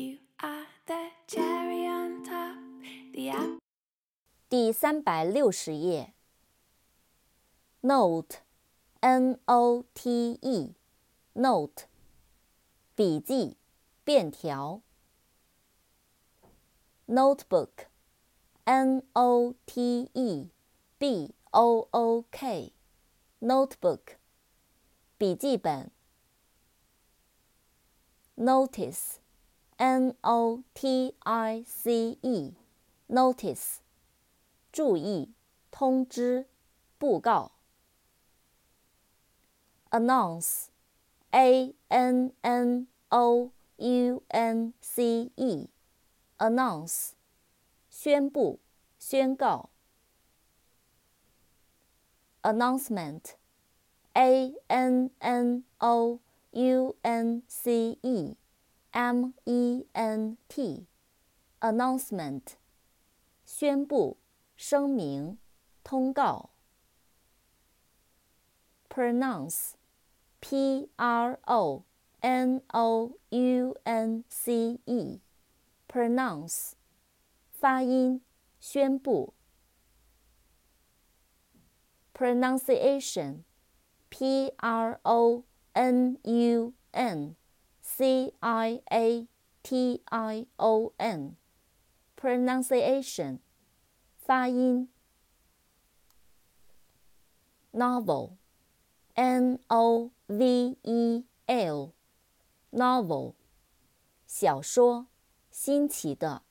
You are the cherry on top, the apple. 第三百六十页。Note，N-O-T-E，Note，笔记，便条。Notebook，N-O-T-E-B-O-O-K，Notebook，笔记本。 Notice，N-O-T-I-C-E，Notice，注意，通知，布告。Announce，A-N-N-O-U-N-C-E，Announce，宣布，宣告。 Announcement，A-N-N-O-U-N-C-E-M-E-N-T，Announcement，宣布，声明，通告。Pronounce。P R O N O U N C E，pronounce，发音，宣布。Pronunciation，P R O N U N C I A T I O N，pronunciation，发音。Novel。N O V E L，novel，小说，新奇的。